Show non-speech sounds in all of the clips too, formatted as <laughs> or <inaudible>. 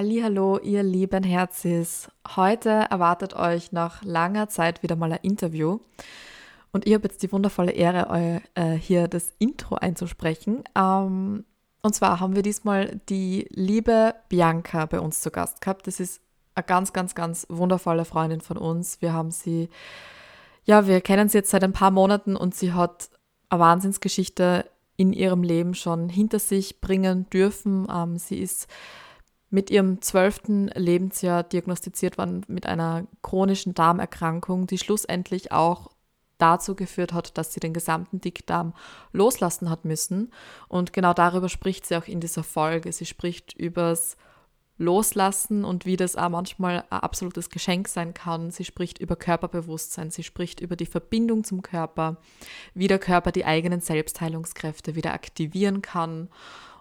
Hallo, ihr lieben Herzis. Heute erwartet euch nach langer Zeit wieder mal ein Interview. Und ich habe jetzt die wundervolle Ehre, äh, hier das Intro einzusprechen. Ähm, und zwar haben wir diesmal die liebe Bianca bei uns zu Gast gehabt. Das ist eine ganz, ganz, ganz wundervolle Freundin von uns. Wir haben sie, ja, wir kennen sie jetzt seit ein paar Monaten und sie hat eine Wahnsinnsgeschichte in ihrem Leben schon hinter sich bringen dürfen. Ähm, sie ist mit ihrem zwölften Lebensjahr diagnostiziert worden mit einer chronischen Darmerkrankung, die schlussendlich auch dazu geführt hat, dass sie den gesamten Dickdarm loslassen hat müssen. Und genau darüber spricht sie auch in dieser Folge. Sie spricht übers Loslassen und wie das auch manchmal ein absolutes Geschenk sein kann. Sie spricht über Körperbewusstsein, sie spricht über die Verbindung zum Körper, wie der Körper die eigenen Selbstheilungskräfte wieder aktivieren kann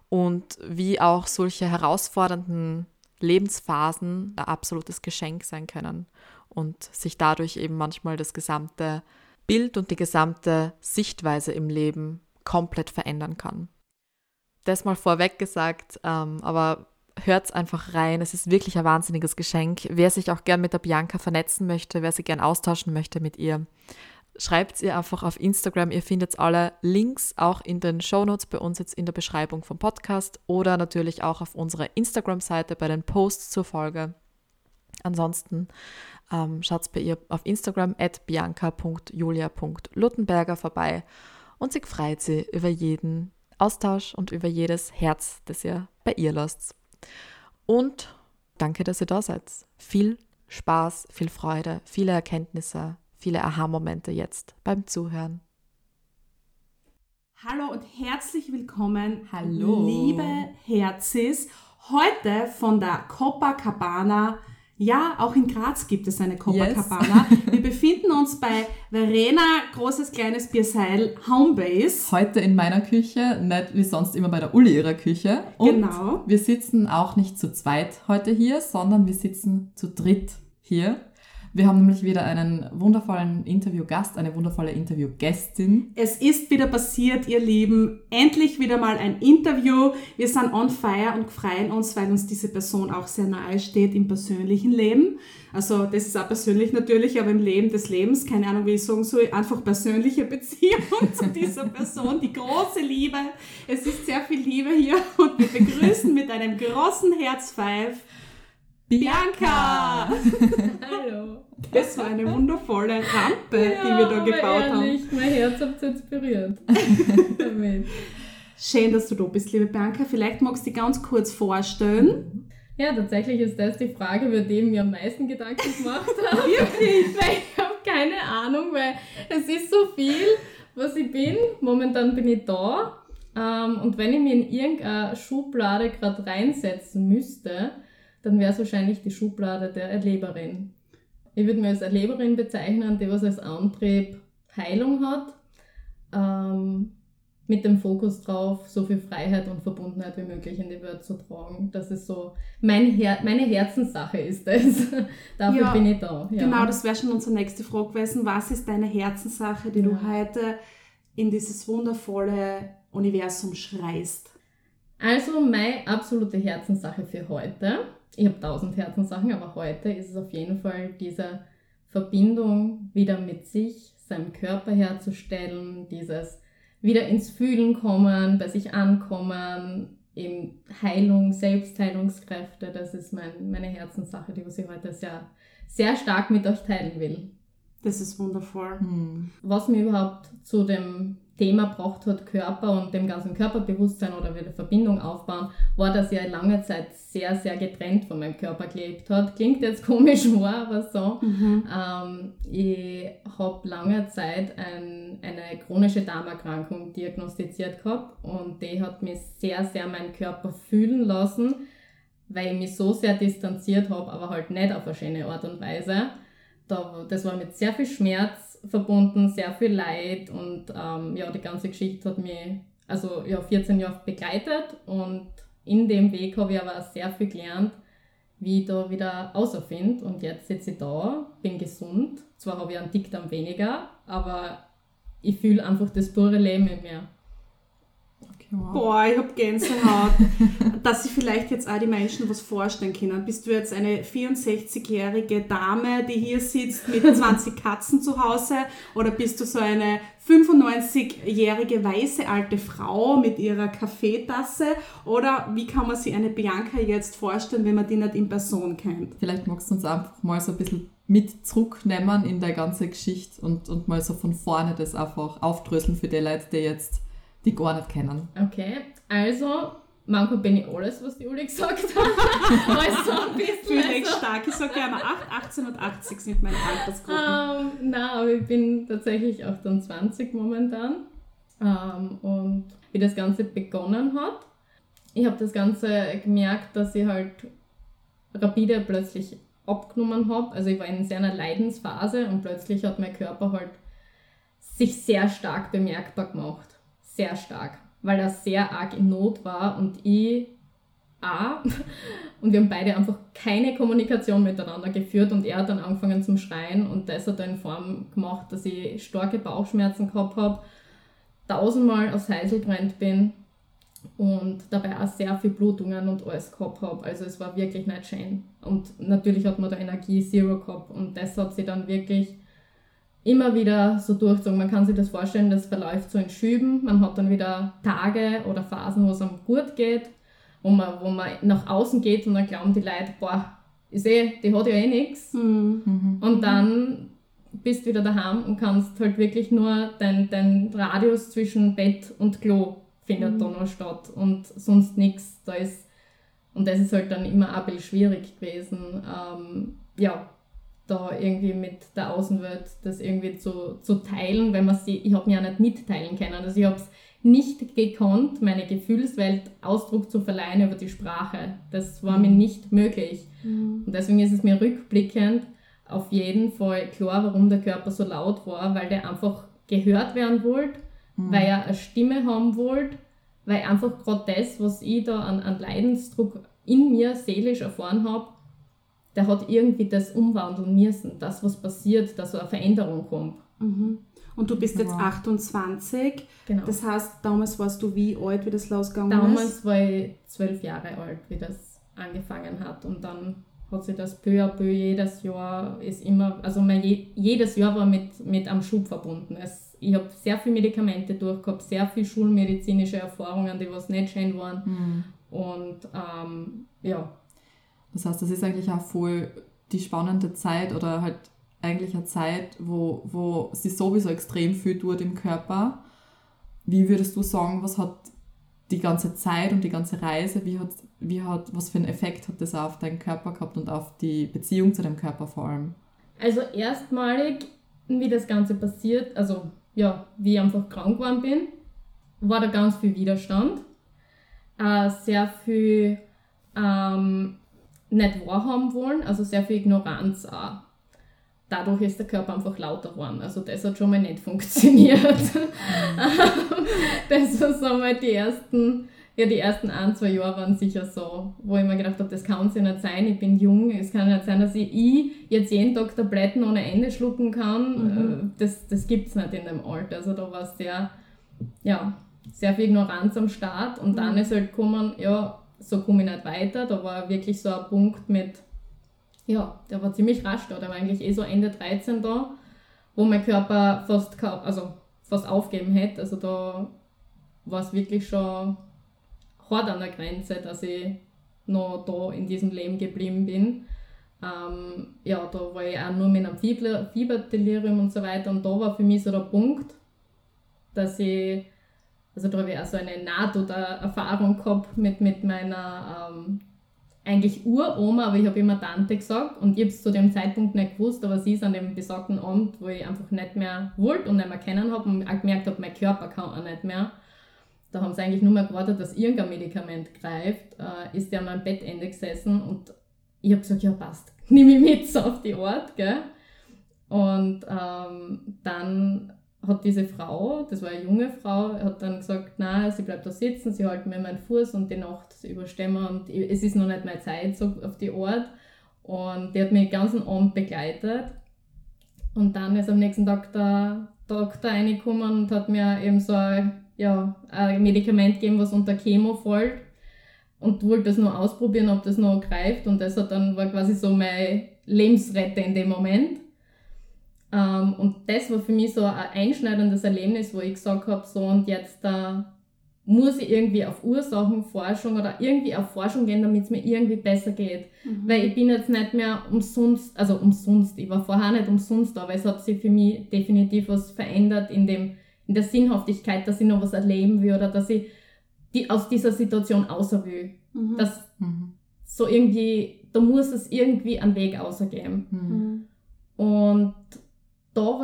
und wie auch solche herausfordernden Lebensphasen ein absolutes Geschenk sein können und sich dadurch eben manchmal das gesamte Bild und die gesamte Sichtweise im Leben komplett verändern kann. Das mal vorweg gesagt, ähm, aber hört's einfach rein. Es ist wirklich ein wahnsinniges Geschenk. Wer sich auch gern mit der Bianca vernetzen möchte, wer sich gern austauschen möchte mit ihr, schreibt ihr einfach auf Instagram. Ihr findet alle Links auch in den Shownotes bei uns jetzt in der Beschreibung vom Podcast oder natürlich auch auf unserer Instagram-Seite bei den Posts zur Folge. Ansonsten ähm, schaut bei ihr auf Instagram at bianca.julia.luttenberger vorbei und sie freut sich über jeden Austausch und über jedes Herz, das ihr bei ihr lasst. Und danke, dass ihr da seid. Viel Spaß, viel Freude, viele Erkenntnisse, viele Aha-Momente jetzt beim Zuhören. Hallo und herzlich willkommen, Hallo. liebe Herzis. Heute von der Copacabana. Ja, auch in Graz gibt es eine Copacabana. <laughs> Wir befinden uns bei Verena, großes kleines Bierseil, Homebase. Heute in meiner Küche, nicht wie sonst immer bei der Uli ihrer Küche. Und Genau. wir sitzen auch nicht zu zweit heute hier, sondern wir sitzen zu dritt hier. Wir haben nämlich wieder einen wundervollen Interviewgast, eine wundervolle Interviewgästin. Es ist wieder passiert, ihr Lieben. Endlich wieder mal ein Interview. Wir sind on fire und freuen uns, weil uns diese Person auch sehr nahe steht im persönlichen Leben. Also das ist auch persönlich natürlich, aber im Leben des Lebens, keine Ahnung, wie ich sagen soll, einfach persönliche Beziehung <laughs> zu dieser Person, die große Liebe. Es ist sehr viel Liebe hier und wir begrüßen mit einem großen Herzpfeif Bianca! <laughs> Hallo. Das war eine wundervolle Rampe, die wir da gebaut haben. ehrlich, mein Herz habt ihr inspiriert. <laughs> Damit. Schön, dass du da bist, liebe Bianca. Vielleicht magst du dich ganz kurz vorstellen. Ja, tatsächlich ist das die Frage, über die ich mir am meisten Gedanken gemacht <laughs> habe. Wirklich? Weil ich habe keine Ahnung, weil es ist so viel, was ich bin. Momentan bin ich da. Ähm, und wenn ich mir in irgendeine Schublade gerade reinsetzen müsste, dann wäre es wahrscheinlich die Schublade der Erleberin. Ich würde mir als Erleberin bezeichnen, die was als Antrieb Heilung hat. Ähm, mit dem Fokus drauf, so viel Freiheit und Verbundenheit wie möglich in die Welt zu tragen. Das ist so mein Her meine Herzenssache ist das. <laughs> Dafür Ja, bin ich da. Ja. Genau, das wäre schon unsere nächste Frage gewesen. Was ist deine Herzenssache, die du Ja. heute in dieses wundervolle Universum schreist? Also meine absolute Herzenssache für heute. Ich habe tausend Herzenssachen, aber heute ist es auf jeden Fall diese Verbindung wieder mit sich, seinem Körper herzustellen, dieses wieder ins Fühlen kommen, bei sich ankommen, eben Heilung, Selbstheilungskräfte, das ist mein, meine Herzenssache, die was ich heute sehr, sehr stark mit euch teilen will. Das ist wundervoll. Hm. Was mich überhaupt zu dem Thema gebracht hat, Körper und dem ganzen Körperbewusstsein oder wieder Verbindung aufbauen, war, dass ich lange Zeit sehr, sehr getrennt von meinem Körper gelebt hat. Klingt jetzt <laughs> komisch, war aber so. Mhm. Ähm, ich habe lange Zeit ein, eine chronische Darmerkrankung diagnostiziert gehabt und die hat mich sehr, sehr meinen Körper fühlen lassen, weil ich mich so sehr distanziert habe, aber halt nicht auf eine schöne Art und Weise. das war mit sehr viel Schmerz verbunden, sehr viel Leid und ähm, ja, die ganze Geschichte hat mich also ja, 14 Jahre begleitet und in dem Weg habe ich aber sehr viel gelernt, wie ich da wieder außerfinde und jetzt sitze ich da, bin gesund, zwar habe ich einen Dickdarm weniger, aber ich fühle einfach das pure Leben in mir. Wow. Boah, ich habe Gänsehaut. <laughs> dass sich vielleicht jetzt auch die Menschen was vorstellen können. Bist du jetzt eine 64-jährige Dame, die hier sitzt mit <laughs> 20 Katzen zu Hause? Oder bist du so eine 95-jährige weiße alte Frau mit ihrer Kaffeetasse? Oder wie kann man sich eine Bianca jetzt vorstellen, wenn man die nicht in Person kennt? Vielleicht magst du uns einfach mal so ein bisschen mit zurücknehmen in der ganze Geschichte und, und mal so von vorne das einfach aufdröseln für die Leute, die jetzt die gar nicht kennen. Okay, also manchmal bin ich alles, was die Uli gesagt hat. <laughs> also ein bisschen. Fühle ich stark. Ich sage gerne 8, 18 und 80 sind meine Altersgruppen. Um, ähm, nein, aber ich bin tatsächlich 28 momentan. Um, ähm, und wie das Ganze begonnen hat, ich habe das Ganze gemerkt, dass ich halt rapide plötzlich abgenommen habe. Also ich war in sehr einer Leidensphase und plötzlich hat mein Körper halt sich sehr stark bemerkbar gemacht sehr stark, weil er sehr arg in Not war und ich auch. <laughs> Und wir haben beide einfach keine Kommunikation miteinander geführt und er hat dann angefangen zum Schreien und das hat dann in Form gemacht, dass ich starke Bauchschmerzen gehabt habe, tausendmal aufs Heisel gerannt bin und dabei auch sehr viel Blutungen und alles gehabt habe. Also es war wirklich nicht schön. Und natürlich hat man da Energie Zero gehabt und das hat sich dann wirklich immer wieder so durchzogen. Man kann sich das vorstellen, das verläuft so in Schüben. Man hat dann wieder Tage oder Phasen, wo es einem gut geht, wo man, wo man nach außen geht und dann glauben die Leute, boah, ich sehe, die hat ja eh nichts. Mhm. Und dann bist du wieder daheim und kannst halt wirklich nur dein, dein Radius zwischen Bett und Klo findet mhm. da noch statt und sonst nichts. Da ist, und das ist halt dann immer ein bisschen schwierig gewesen. Ähm, ja, da irgendwie mit der Außenwelt das irgendwie zu, zu teilen, weil man sie, ich habe mir ja nicht mitteilen können. Also ich habe es nicht gekonnt, meine Gefühlswelt Ausdruck zu verleihen über die Sprache. Das war mhm. mir nicht möglich. Mhm. Und deswegen ist es mir rückblickend auf jeden Fall klar, warum der Körper so laut war, weil der einfach gehört werden wollte, mhm. weil er eine Stimme haben wollte, weil einfach gerade das, was ich da an, an Leidensdruck in mir seelisch erfahren habe, der hat irgendwie das umwandeln müssen, das, was passiert, dass so eine Veränderung kommt. Mhm. Und du bist jetzt wow. 28. Genau. Das heißt, damals warst du wie alt, wie das losgegangen damals ist? Damals war ich zwölf Jahre alt, wie das angefangen hat. Und dann hat sich das peu à peu jedes Jahr ist immer, also mein, jedes Jahr war mit, mit einem Schub verbunden. Es, ich habe sehr viele Medikamente durchgehabt, sehr viele schulmedizinische Erfahrungen, die was nicht schön waren. Mhm. Und ähm, ja, das heißt, das ist eigentlich auch voll die spannende Zeit oder halt eigentlich eine Zeit, wo, wo sie sowieso extrem viel tut im Körper. Wie würdest du sagen, was hat die ganze Zeit und die ganze Reise, wie hat, wie hat, was für einen Effekt hat das auf deinen Körper gehabt und auf die Beziehung zu deinem Körper vor allem? Also erstmalig, wie das Ganze passiert, also ja, wie ich einfach krank geworden bin, war da ganz viel Widerstand, äh, sehr viel ähm, nicht wahrhaben wollen, also sehr viel Ignoranz auch. Dadurch ist der Körper einfach lauter geworden. Also das hat schon mal nicht <laughs> funktioniert. das war so mal die ersten, ja die ersten ein, zwei Jahre waren sicher so, wo ich mir gedacht habe, das kann es ja nicht sein, ich bin jung, es kann nicht sein, dass ich, ich jetzt jeden Tag Tabletten ohne Ende schlucken kann. Mhm. Das, das gibt es nicht in dem Alter. Also da war sehr, ja, sehr viel Ignoranz am Start und mhm. dann ist halt gekommen, ja, so komme ich nicht weiter. Da war wirklich so ein Punkt mit, ja, der war ziemlich rasch da. Der war eigentlich eh so Ende 13 da, wo mein Körper fast, also fast aufgeben hätte. Also da war es wirklich schon hart an der Grenze, dass ich noch da in diesem Leben geblieben bin. Ähm, ja, da war ich auch nur mit einem Fieber, Fieberdelirium und so weiter. Und da war für mich so der Punkt, dass ich, also da habe ich auch so eine Nahtoderfahrung gehabt mit, mit meiner ähm, eigentlich Uroma, aber ich habe immer Tante gesagt und ich habe es zu dem Zeitpunkt nicht gewusst, aber sie ist an dem besagten Abend, wo ich einfach nicht mehr wollte und nicht mehr kennen habe und auch gemerkt habe, mein Körper kann auch nicht mehr. Da haben sie eigentlich nur mehr gewartet, dass irgendein Medikament greift, äh, ist der an meinem Bettende gesessen und ich habe gesagt, ja passt, <laughs> nehme ich mit so auf die Art, gell? Und ähm, dann hat diese Frau, das war eine junge Frau, hat dann gesagt, na, sie bleibt da sitzen, sie halten mir meinen Fuß und die Nacht überstehen wir und es ist noch nicht meine Zeit, so auf die Art. Und die hat mich den ganzen Abend begleitet. Und dann ist am nächsten Tag der Doktor reingekommen und hat mir eben so ein, ja, ein Medikament gegeben, was unter Chemo fällt. Und wollte das nur ausprobieren, ob das noch greift. Und das hat dann, war quasi so mein Lebensretter in dem Moment. Ähm, und das war für mich so ein einschneidendes Erlebnis, wo ich gesagt habe, so und jetzt da äh, muss ich irgendwie auf Ursachenforschung oder irgendwie auf Forschung gehen, damit es mir irgendwie besser geht. Mhm. Weil ich bin jetzt nicht mehr umsonst, also umsonst, ich war vorher nicht umsonst da, aber es hat sich für mich definitiv was verändert in, dem, in der Sinnhaftigkeit, dass ich noch was erleben will oder dass ich die, aus dieser Situation außer will. Mhm. Dass mhm. so irgendwie, da muss es irgendwie einen Weg außergeben. Mhm.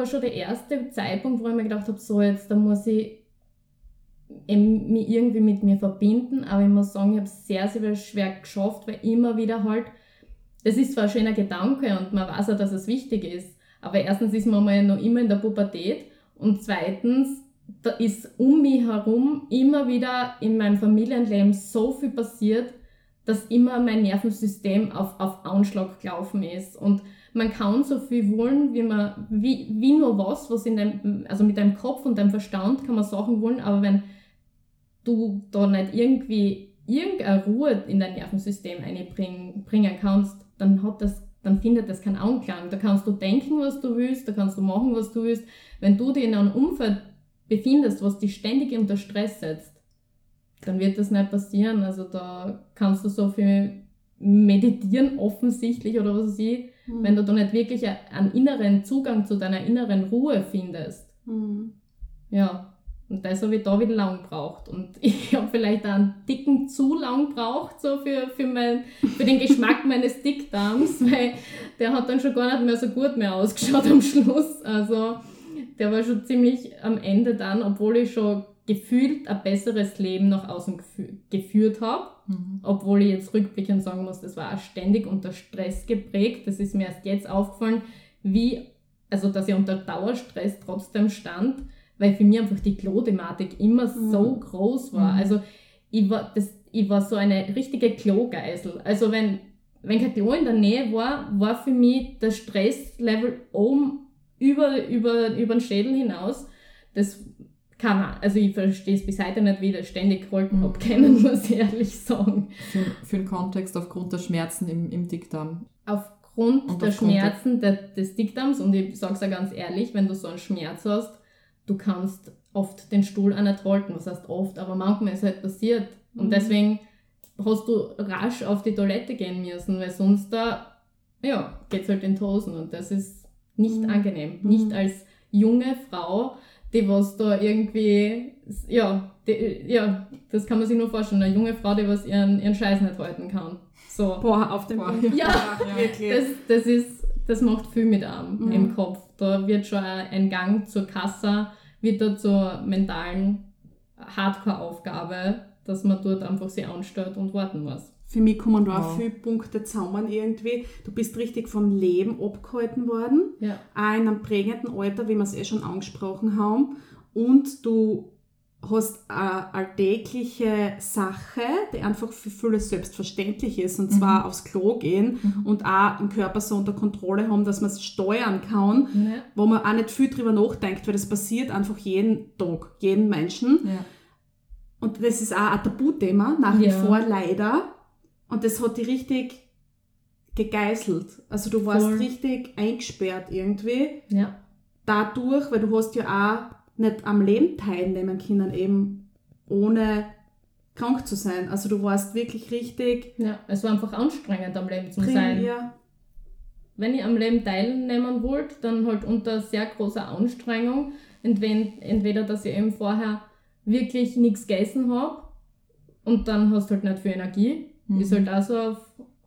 War schon der erste Zeitpunkt, wo ich mir gedacht habe, so jetzt, da muss ich mich irgendwie mit mir verbinden, aber ich muss sagen, ich habe es sehr, sehr schwer geschafft, weil immer wieder halt, das ist zwar ein schöner Gedanke und man weiß ja, dass es wichtig ist, aber erstens ist man mal noch immer in der Pubertät und zweitens, da ist um mich herum immer wieder in meinem Familienleben so viel passiert, dass immer mein Nervensystem auf, auf Anschlag gelaufen ist und man kann so viel wollen, wie man, wie, wie nur was, was in deinem, also mit deinem Kopf und deinem Verstand kann man Sachen wollen, aber wenn du da nicht irgendwie irgendeine Ruhe in dein Nervensystem einbringen bringen kannst, dann hat das, dann findet das keinen Anklang. Da kannst du denken, was du willst, da kannst du machen, was du willst. Wenn du dich in einem Umfeld befindest, was dich ständig unter Stress setzt, dann wird das nicht passieren. Also da kannst du so viel meditieren offensichtlich oder was weiß ich, mhm. wenn du da nicht wirklich einen inneren Zugang zu deiner inneren Ruhe findest. Mhm. Ja, und das habe ich da wieder lang gebraucht. Und <laughs> ich habe vielleicht einen dicken zu lang gebraucht, so für, für, mein, für den Geschmack <laughs> meines Dickdarms, weil der hat dann schon gar nicht mehr so gut mehr ausgeschaut am Schluss. Also der war schon ziemlich am Ende dann, obwohl ich schon gefühlt ein besseres Leben nach außen geführt habe. Mhm. Obwohl ich jetzt rückblickend sagen muss, das war auch ständig unter Stress geprägt. Das ist mir erst jetzt aufgefallen, wie, also dass ich unter Dauerstress trotzdem stand, weil für mich einfach die Klo-Thematik immer mhm. so groß war. Mhm. Also ich war, das, ich war so eine richtige Klogeisel. Also wenn, wenn kein Klo in der Nähe war, war für mich das Stresslevel oben über, über, über den Schädel hinaus. Das kann man, also ich verstehe es bis heute nicht, wie ich das ständig mhm. habe, können, <laughs> muss ich ehrlich sagen. Für, für den Kontext aufgrund der Schmerzen im, im Dickdarm. Aufgrund und der Schmerzen der, des Dickdarms, und ich sage es ja ganz ehrlich, wenn du so einen Schmerz hast, du kannst oft den Stuhl auch nicht halten, was heißt oft, aber manchmal ist es halt passiert. Und mhm. deswegen hast du rasch auf die Toilette gehen müssen, weil sonst da, ja, geht's halt in die Hosen und das ist nicht mhm. angenehm. Nicht mhm. als junge Frau die was da irgendwie, ja, die, ja, das kann man sich nur vorstellen, eine junge Frau, die was ihren, ihren Scheiß nicht halten kann. So. Boah, auf dem Boah. Ja, ja, das, das ist, das macht viel mit einem mhm. im Kopf. Da wird schon ein Gang zur Kasse, wird da zur mentalen Hardcore-Aufgabe, dass man dort einfach sich anstellt und warten muss für mich kommen da auch viele Punkte zusammen irgendwie. Du bist richtig vom Leben abgehalten worden, ja. auch in einem prägenden Alter, wie wir es eh schon angesprochen haben. Und du hast eine alltägliche Sache, die einfach für viele selbstverständlich ist, und zwar mhm. aufs Klo gehen mhm. und auch den Körper so unter Kontrolle haben, dass man es steuern kann, ja. wo man auch nicht viel drüber nachdenkt, weil das passiert einfach jeden Tag, jeden Menschen. Ja. Und das ist auch ein Tabuthema, nach wie vor leider. Und das hat dich richtig gegeißelt. Also du warst Voll. richtig eingesperrt irgendwie. Ja. Dadurch, weil du hast ja auch nicht am Leben teilnehmen können, eben ohne krank zu sein. Also du warst wirklich richtig. Ja, es war einfach anstrengend am Leben zu sein. Ja. Wenn ich am Leben teilnehmen wollte, dann halt unter sehr großer Anstrengung, Entweder, dass ich eben vorher wirklich nichts gegessen habe und dann hast du halt nicht viel Energie. Mhm. Ich sollte auch so auf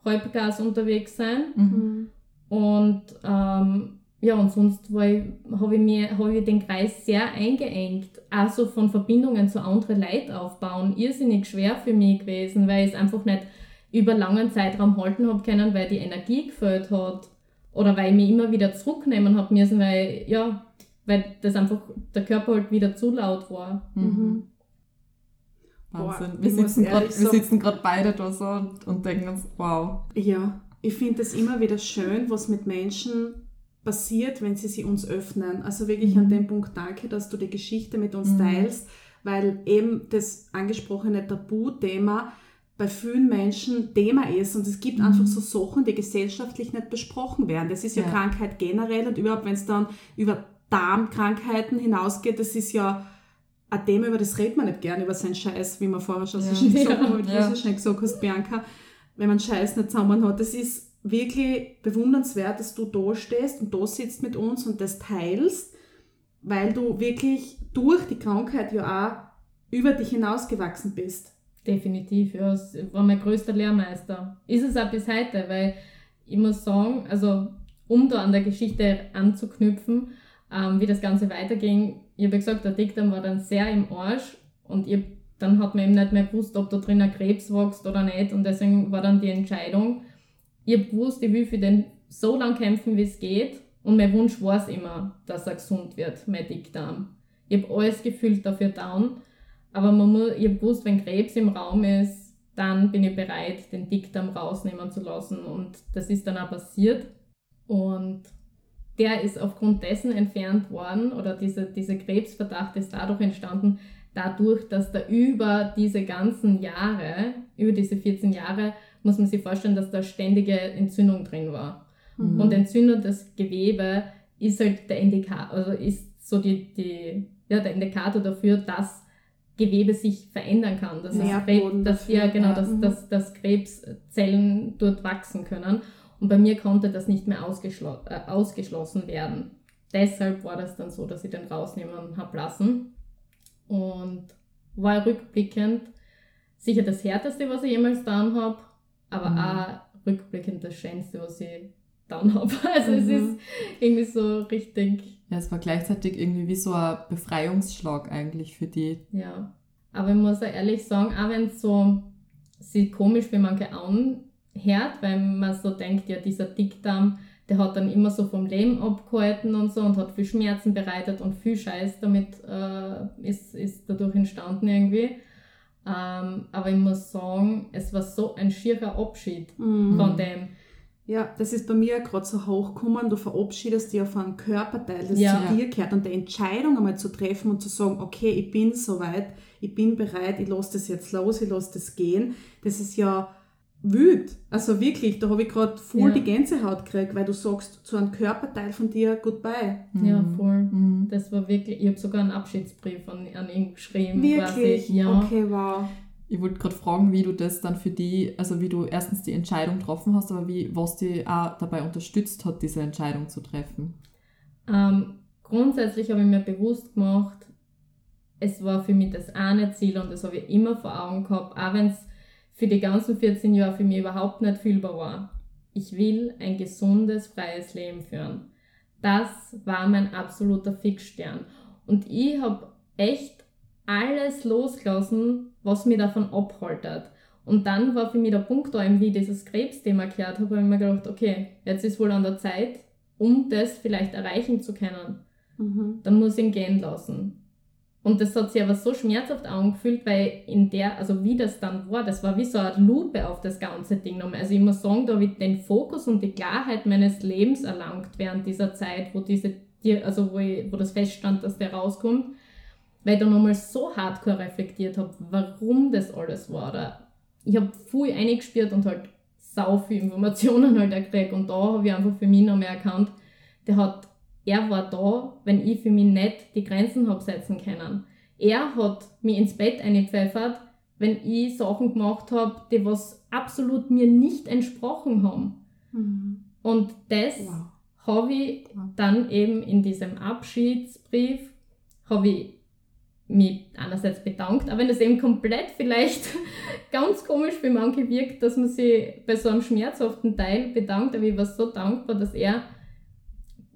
Halbgas unterwegs sein. Mhm. Und ähm, ja, und sonst habe ich, mir, hab ich den Kreis sehr eingeengt. Also von Verbindungen zu anderen Leuten aufbauen. Irrsinnig schwer für mich gewesen, weil ich es einfach nicht über langen Zeitraum halten habe können, weil die Energie gefällt hat. Oder weil ich mich immer wieder zurücknehmen habe müssen, weil, ja, weil das einfach der Körper halt wieder zu laut war. Mhm. Wahnsinn. Boah, wir, sitzen gerade beide da so und, und denken uns, wow. Ja, ich finde es immer wieder schön, was mit Menschen passiert, wenn sie sich uns öffnen. Also wirklich mhm. an dem Punkt danke, dass du die Geschichte mit uns mhm. teilst, weil eben das angesprochene Tabuthema bei vielen Menschen Thema ist und es gibt mhm. einfach so Sachen, die gesellschaftlich nicht besprochen werden. Das ist ja, ja. Krankheit generell und überhaupt, wenn es dann über Darmkrankheiten hinausgeht, das ist ja ein Thema, über das redet man nicht gern, über seinen Scheiß, wie man vorher schon so schön gesagt, ja. Haben, ja. so schnell gesagt hast, Bianca, wenn man Scheiß nicht zusammen hat. Das ist wirklich bewundernswert, dass du da stehst und da sitzt mit uns und das teilst, weil du wirklich durch die Krankheit ja auch über dich hinausgewachsen bist. Definitiv, ja, es war mein größter Lehrmeister. Ist es auch bis heute, weil ich muss sagen, also um da an der Geschichte anzuknüpfen, ähm, wie das Ganze weiterging, ich habe gesagt, der Dickdarm war dann sehr im Arsch und ich, dann hat man eben nicht mehr gewusst, ob da drin ein Krebs wächst oder nicht und deswegen war dann die Entscheidung, ich habe gewusst, ich will für den so lange kämpfen, wie es geht. Und mein Wunsch war es immer, dass er gesund wird, mein Dickdarm. Ich habe alles gefühlt dafür down. Aber man muss, ich habe gewusst, wenn Krebs im Raum ist, dann bin ich bereit, den Dickdarm rausnehmen zu lassen. Und das ist dann auch passiert. Und der ist aufgrund dessen entfernt worden, oder dieser diese Krebsverdacht ist dadurch entstanden, dadurch, dass da über diese ganzen Jahre, über diese 14 Jahre, muss man sich vorstellen, dass da ständige Entzündung drin war. Mhm. Und entzündetes Gewebe ist halt der Indikator, also ist so die, die, ja, der Indikator dafür, dass Gewebe sich verändern kann, dass, es Krebs, dass, ja, genau, dass, mhm. dass, dass Krebszellen dort wachsen können. Und bei mir konnte das nicht mehr ausgeschlo äh, ausgeschlossen werden. Deshalb war das dann so, dass ich den rausnehmen habe lassen. Und war rückblickend sicher das Härteste, was ich jemals getan habe aber mhm. auch rückblickend das Schönste, was ich dann habe. <laughs> Also mhm. es ist irgendwie so richtig. Ja, es war gleichzeitig irgendwie wie so ein Befreiungsschlag eigentlich für die. Ja. Aber ich muss auch ehrlich sagen, auch wenn es so sich komisch für manche anhört, weil man so denkt, ja, dieser Dickdarm, der hat dann immer so vom Leben abgehalten und so und hat viel Schmerzen bereitet und viel Scheiß damit äh, ist, ist dadurch entstanden irgendwie. Ähm, aber ich muss sagen, es war so ein schierer Abschied mhm. von dem. Ja, das ist bei mir gerade so hochgekommen. Du verabschiedest dich auf einen Körperteil, das ja. zu dir gehört. Und die Entscheidung einmal zu treffen und zu sagen, okay, ich bin soweit, ich bin bereit, ich lasse das jetzt los, ich lasse das gehen. Das ist ja wüt. Also wirklich, da habe ich gerade voll ja. die Gänsehaut gekriegt, weil du sagst zu einem Körperteil von dir Goodbye. Ja, mhm. voll. Mhm. Das war wirklich, ich habe sogar einen Abschiedsbrief an, an ihn geschrieben. Wirklich? Quasi. Ja. Okay, wow. Ich wollte gerade fragen, wie du das dann für die, also wie du erstens die Entscheidung getroffen hast, aber wie, was dich auch dabei unterstützt hat, diese Entscheidung zu treffen. Ähm, grundsätzlich habe ich mir bewusst gemacht, es war für mich das eine Ziel und das habe ich immer vor Augen gehabt, auch wenn es für die ganzen 14 Jahre für mich überhaupt nicht fühlbar war. Ich will ein gesundes, freies Leben führen. Das war mein absoluter Fixstern. Und ich habe echt alles losgelassen, was mir davon abhaltet. Und dann war für mich der Punkt da, wie ich dieses Krebsthema gehört habe, habe ich mir gedacht, okay, jetzt ist wohl an der Zeit, um das vielleicht erreichen zu können. Mhm. Dann muss ich ihn gehen lassen. Und das hat sich aber so schmerzhaft angefühlt, weil in der, also wie das dann war, das war wie so eine Lupe auf das ganze Ding. Also ich muss sagen, da habe ich den Fokus und die Klarheit meines Lebens erlangt während dieser Zeit, wo diese, also wo, ich, wo das feststand, dass der rauskommt, weil ich da nochmal so hardcore reflektiert habe, warum das alles war. Oder ich habe viel eingespürt und halt sau viel Informationen <laughs> halt gekriegt und da habe ich einfach für mich noch mehr erkannt, der hat er war da, wenn ich für mich nicht die Grenzen habe setzen können. Er hat mich ins Bett eingepfeffert, wenn ich Sachen gemacht habe, die was absolut mir nicht entsprochen haben. Mhm. Und das wow. habe ich dann eben in diesem Abschiedsbrief habe ich mich einerseits bedankt, aber wenn das eben komplett vielleicht <laughs> ganz komisch für manche wirkt, dass man sich bei so einem schmerzhaften Teil bedankt, aber ich war so dankbar, dass er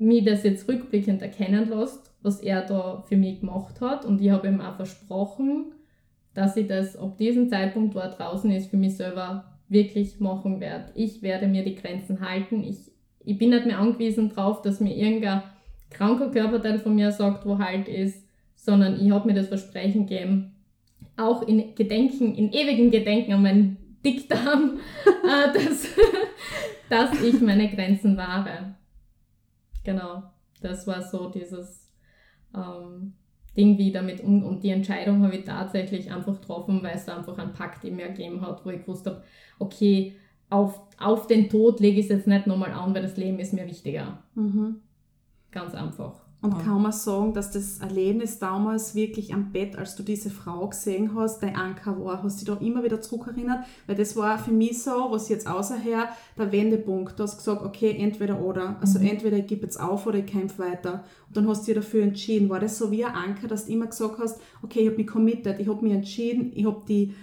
mich das jetzt rückblickend erkennen lässt, was er da für mich gemacht hat und ich habe ihm auch versprochen, dass ich das ab diesem Zeitpunkt, wo er draußen ist, für mich selber wirklich machen werde. Ich werde mir die Grenzen halten. Ich, ich bin nicht mehr angewiesen darauf, dass mir irgendein kranker Körperteil von mir sagt, wo halt ist, sondern ich habe mir das Versprechen gegeben, auch in Gedenken, in ewigen Gedenken an meinen Dickdarm, <laughs> äh, dass, <laughs> dass ich meine Grenzen wahre. Genau, das war so dieses ähm, Ding, wie ich damit um und die Entscheidung habe ich tatsächlich einfach getroffen, weil es da einfach einen Pakt in mir gegeben hat, wo ich gewusst habe, okay, auf, auf den Tod lege ich es jetzt nicht nochmal an, weil das Leben ist mir wichtiger. Mhm. Ganz einfach. Und ja. kann man sagen, dass das Erlebnis damals wirklich am Bett, als du diese Frau gesehen hast, dein Anker war, hast du dich da immer wieder zurückerinnert? Weil das war für mich so, was jetzt außerher der Wendepunkt. Du hast gesagt, okay, entweder oder. Also mhm. entweder ich gebe jetzt auf oder ich kämpfe weiter. Und dann hast du dich dafür entschieden. War das so wie ein Anker, dass du immer gesagt hast, okay, ich habe mich committed, ich habe mich entschieden, ich habe die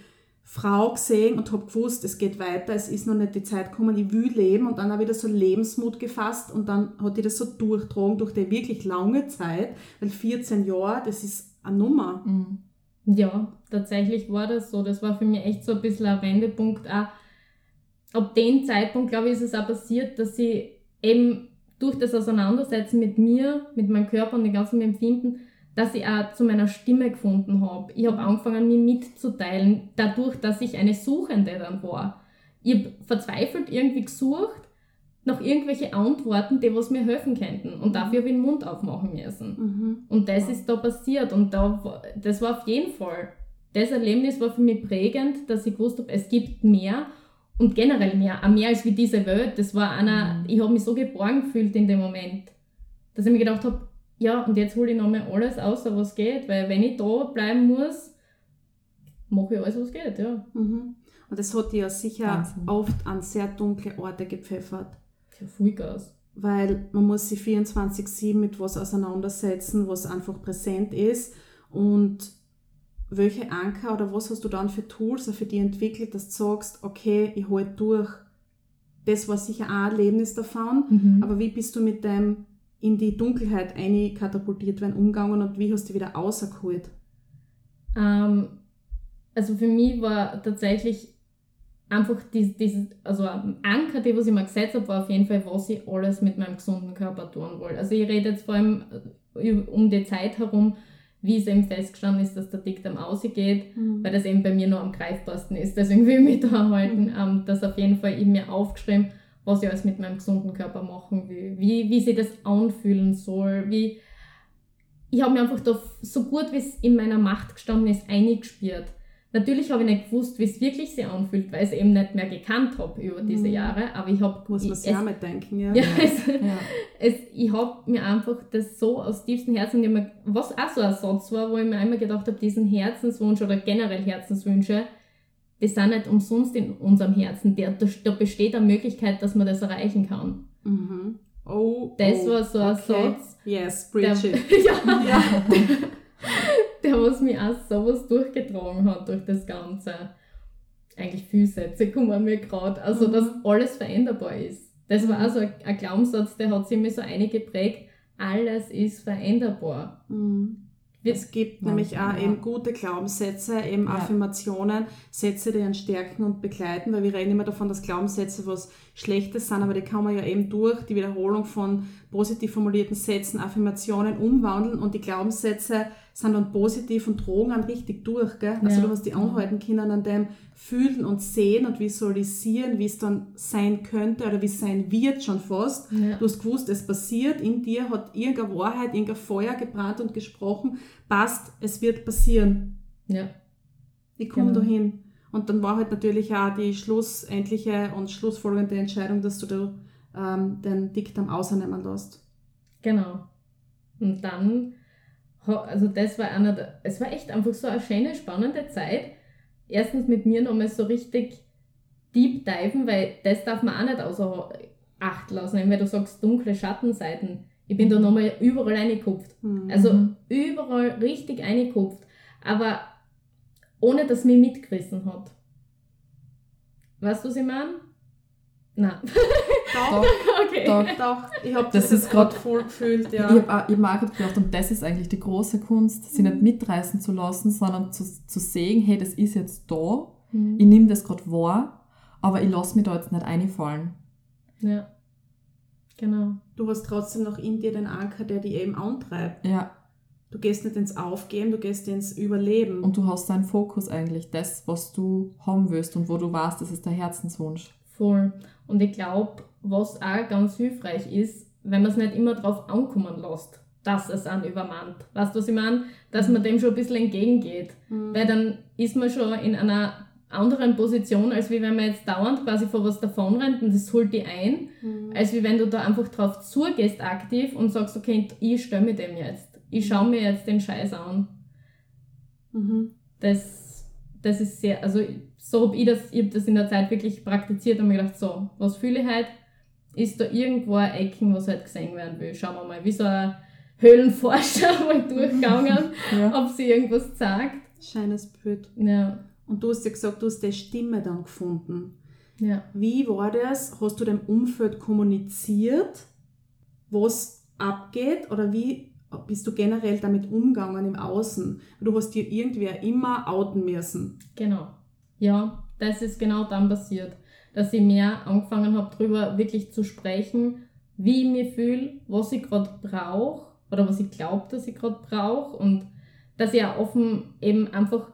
Frau gesehen und habe gewusst, es geht weiter, es ist noch nicht die Zeit gekommen, ich will leben und dann habe ich da so Lebensmut gefasst und dann hat die das so durchtragen durch die wirklich lange Zeit, weil 14 Jahre, das ist eine Nummer. Mhm. Ja, tatsächlich war das so. Das war für mich echt so ein bisschen ein Wendepunkt. Auch ab dem Zeitpunkt, glaube ich, ist es auch passiert, dass ich eben durch das Auseinandersetzen mit mir, mit meinem Körper und dem ganzen Empfinden, dass ich auch zu meiner Stimme gefunden habe. Ich habe angefangen, mich mitzuteilen, dadurch, dass ich eine Suchende dann war. Ich habe verzweifelt irgendwie gesucht nach irgendwelche Antworten, die was mir helfen könnten. Und dafür habe ich den Mund aufmachen müssen. Mhm. Und das ist da passiert. Und da, das war auf jeden Fall, das Erlebnis war für mich prägend, dass ich gewusst habe, es gibt mehr und generell mehr, auch mehr als wie diese Welt. Das war einer, mhm. ich habe mich so geborgen gefühlt in dem Moment, dass ich mir gedacht habe, ja, und jetzt hole ich nochmal alles außer was geht, weil wenn ich da bleiben muss, mache ich alles, was geht, ja. Mhm. Und das hat dich ja sicher Wahnsinn. oft an sehr dunkle Orte gepfeffert. Ja, Vollgas. Weil man muss sich 24-7 mit was auseinandersetzen, was einfach präsent ist. Und welche Anker oder was hast du dann für Tools für die entwickelt, dass du sagst, okay, ich halte durch. Das war sicher auch ein Erlebnis davon, mhm. aber wie bist du mit dem in die Dunkelheit katapultiert werden, umgegangen und wie hast du wieder rausgeholt? Ähm, also für mich war tatsächlich einfach dieses, also ein Anker, die was ich mir gesetzt habe, war auf jeden Fall, was ich alles mit meinem gesunden Körper tun will. Also ich rede jetzt vor allem äh, um die Zeit herum, wie es eben festgestanden ist, dass der Dickdarm ausgeht, mhm. weil das eben bei mir noch am greifbarsten ist. Deswegen will ich mich da halten, mhm. ähm, dass auf jeden Fall ich mir aufgeschrieben was ich alles mit meinem gesunden Körper machen will, wie, wie sich das anfühlen soll, wie ich habe mir einfach da so gut wie es in meiner Macht gestanden ist eingespürt. Natürlich habe ich nicht gewusst, wie es wirklich sich anfühlt, weil ich es eben nicht mehr gekannt habe über diese mhm. Jahre. Aber ich habe. Muss man sich auch mit denken, ja. ja, es, ja. Es, ich habe mir einfach das so aus tiefstem Herzen immer, was auch so ein Satz war, wo ich mir einmal gedacht habe, diesen Herzenswunsch oder generell Herzenswünsche, die sind nicht umsonst in unserem Herzen. Da, da besteht eine Möglichkeit, dass man das erreichen kann. Mhm. Oh, das oh, war so ein okay. Satz. Yes, preach der, it. <laughs> ja, ja. <laughs> der, was mich auch sowas durchgetragen hat durch das Ganze. Eigentlich viele Sätze kommen mir gerade. Also, mhm. dass alles veränderbar ist. Das war also ein, ein Glaubenssatz, der hat sich mir so eingeprägt. Alles ist veränderbar. Mhm. Es gibt ja, nämlich auch ja. eben gute Glaubenssätze, eben ja. Affirmationen, Sätze, die einen stärken und begleiten, weil wir reden immer davon, dass Glaubenssätze was Schlechtes sind, aber die kann man ja eben durch die Wiederholung von positiv formulierten Sätzen, Affirmationen umwandeln und die Glaubenssätze sind dann positiv und drogen dann richtig durch. Gell? Also du hast die anhalten können an dem fühlen und sehen und visualisieren, wie es dann sein könnte oder wie es sein wird schon fast. Du hast gewusst, es passiert, in dir hat irgendeine Wahrheit, irgendein Feuer gebrannt und gesprochen, passt, es wird passieren. Ja. Ich komme genau. dahin. Und dann war halt natürlich auch die schlussendliche und schlussfolgende Entscheidung, dass du da, ähm, den Dickdarm ausnehmen lässt. Genau. Und dann, also das war einer, der, es war echt einfach so eine schöne, spannende Zeit. Erstens mit mir nochmal so richtig deep diven, weil das darf man auch nicht außer Acht lassen, weil du sagst dunkle Schattenseiten Ich bin da nochmal überall reingekupft. Mhm. Also überall richtig reingekupft. Aber ohne dass mich mitgerissen hat. Weißt du, was ich meine? Nein. Doch, <laughs> okay. Doch. doch, ich habe Das das, gerade voll gefühlt, ja. Ich habe hab auch grad gedacht, und das ist eigentlich die große Kunst, sie nicht mitreißen zu lassen, sondern zu, zu sehen, hey, das ist jetzt da, Mhm. ich nehme das gerade wahr, aber ich lasse mich da jetzt nicht einfallen. Ja. Genau. Du hast trotzdem noch in dir den Anker, der dich eben antreibt. Ja, Du gehst nicht ins Aufgeben, du gehst ins Überleben. und du hast deinen Fokus eigentlich, das, was du haben willst und wo du weißt, das ist der Herzenswunsch. Voll. Und ich glaube, was auch ganz hilfreich ist, wenn man es nicht immer drauf ankommen lässt, dass es einen übermannt. Weißt du, was ich meine? Dass man dem schon ein bisschen entgegengeht. Mhm. Weil dann ist man schon in einer anderen Position, als wie wenn man jetzt dauernd quasi vor was davonrennt und das holt die ein, Mhm. als wie wenn du da einfach drauf zugehst aktiv und sagst, okay, ich stelle mir dem jetzt. Ich schaue mir jetzt den Scheiß an. Mhm. Das, das ist sehr, also so habe ich das, ich hab das in der Zeit wirklich praktiziert und mir gedacht, so, was fühle ich halt? Ist da irgendwo ein Ecken, was halt gesehen werden will? Schauen wir mal, wie so ein Höhlenforscher <laughs> mal durchgegangen, <laughs> Ja. ob sie irgendwas sagt. Scheines Bild. Ja, Und du hast ja gesagt, du hast die Stimme dann gefunden. ja. Wie war das? Hast du dem Umfeld kommuniziert, was abgeht? Oder wie bist du generell damit umgegangen im Außen? Du hast dir irgendwer immer outen müssen. Genau. Ja, das ist genau dann passiert, dass ich mehr angefangen habe, darüber wirklich zu sprechen, wie ich mich fühle, was ich gerade brauche oder was ich glaube, dass ich gerade brauche und dass ich auch offen eben einfach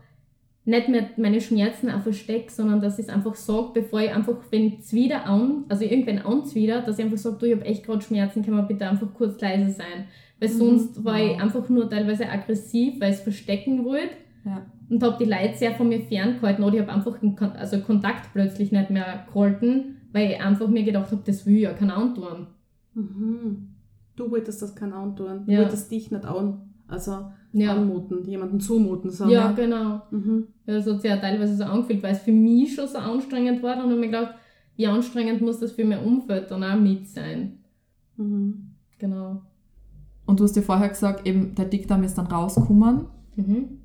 nicht mehr meine Schmerzen auch verstecke, sondern dass ich es einfach sage, bevor ich einfach, wenn es wieder an, also irgendwann an wieder, dass ich einfach sage, du, ich habe echt gerade Schmerzen, kann man bitte einfach kurz leise sein. Weil Mhm. sonst war ich Wow. einfach nur teilweise aggressiv, weil ich es verstecken wollte Ja. und habe die Leute sehr von mir ferngehalten oder ich habe einfach also Kontakt plötzlich nicht mehr gehalten, weil ich einfach mir gedacht habe, das will ich ja keiner antun. Mhm. Du wolltest das kein antun. Du Ja. wolltest dich nicht an, also Ja, anmuten, jemanden zumuten. So, ja ne? genau. Mhm. Ja, das hat sich ja teilweise so angefühlt, weil es für mich schon so anstrengend war. Habe ich mir gedacht, wie anstrengend muss das für mein Umfeld dann auch mit sein. Mhm. Genau. Und du hast dir vorher gesagt, eben der Dickdarm ist dann rausgekommen. Mhm.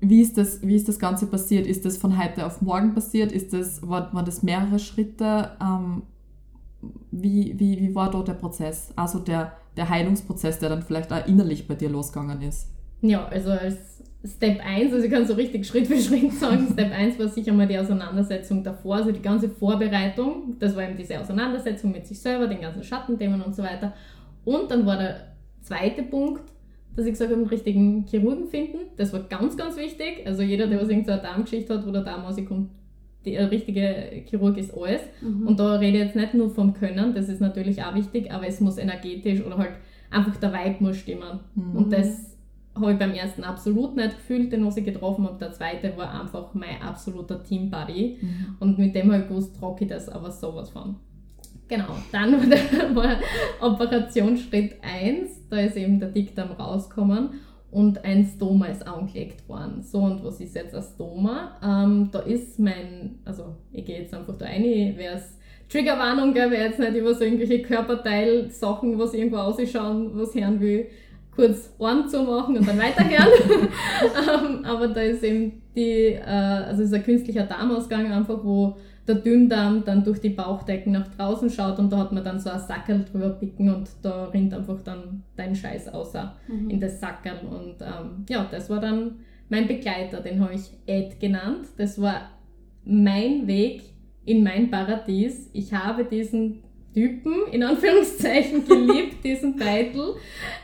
Wie ist, das, wie ist das Ganze passiert? Ist das von heute auf morgen passiert? Ist das, war, waren das mehrere Schritte? Ähm, wie, wie, wie war da der Prozess? Also der, der Heilungsprozess, der dann vielleicht auch innerlich bei dir losgegangen ist. Ja, also als Step 1, also ich kann so richtig Schritt für Schritt sagen, <laughs> Step 1 war sicher mal die Auseinandersetzung davor, also die ganze Vorbereitung, das war eben diese Auseinandersetzung mit sich selber, den ganzen Schattenthemen und so weiter. Und dann war der zweite Punkt, dass ich gesagt habe, einen richtigen Chirurgen finden. Das war ganz, ganz wichtig. Also jeder, der was irgend so eine Darmgeschichte hat, wo der Darm rauskommt, der richtige Chirurg ist alles. Mhm. Und da rede ich jetzt nicht nur vom Können, das ist natürlich auch wichtig, aber es muss energetisch oder halt einfach der Vibe muss stimmen. Mhm. Und das habe ich beim ersten absolut nicht gefühlt, den was ich getroffen habe. Der zweite war einfach mein absoluter Team-Buddy. Mhm. Und mit dem habe ich gewusst, trocke ich das aber sowas von. Genau, dann <laughs> war Operationsschritt 1, da ist eben der Dickdarm rausgekommen und ein Stoma ist angelegt worden. So, und was ist jetzt ein Stoma? Ähm, da ist mein, also ich gehe jetzt einfach da rein, wer es Triggerwarnung, gell, wer jetzt nicht über so irgendwelche Körperteil-Sachen, was irgendwo ausschauen, was hören will, kurz Ohren zumachen und dann weiterhören. <laughs> <laughs> ähm, aber da ist eben die, äh, also es ist ein künstlicher Darmausgang einfach, wo der Dünndarm dann durch die Bauchdecken nach draußen schaut und da hat man dann so ein Sackerl drüber picken und da rinnt einfach dann dein Scheiß außer Mhm. in das Sackerl und ähm, ja, das war dann mein Begleiter, den habe ich Ed genannt. Das war mein Weg in mein Paradies. Ich habe diesen Typen, in Anführungszeichen, <laughs> geliebt, diesen Titel.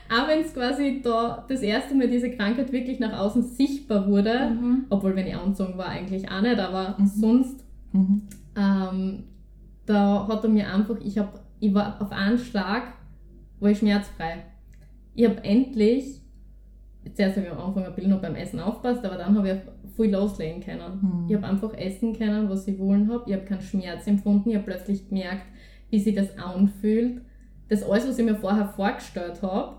Aber wenn es quasi da das erste Mal diese Krankheit wirklich nach außen sichtbar wurde, Mhm. obwohl wenn ich angezogen war eigentlich auch nicht, aber Mhm. sonst, Mhm. ähm, da hat er mir einfach, ich, hab, ich war auf einen Schlag, war ich schmerzfrei. Ich habe endlich, zuerst habe ich am Anfang ein bisschen noch beim Essen aufgepasst, aber dann habe ich viel loslegen können. Mhm. Ich habe einfach essen können, was ich wollen habe. Ich habe keinen Schmerz empfunden. Ich habe plötzlich gemerkt, wie sich das anfühlt. Das alles, was ich mir vorher vorgestellt habe,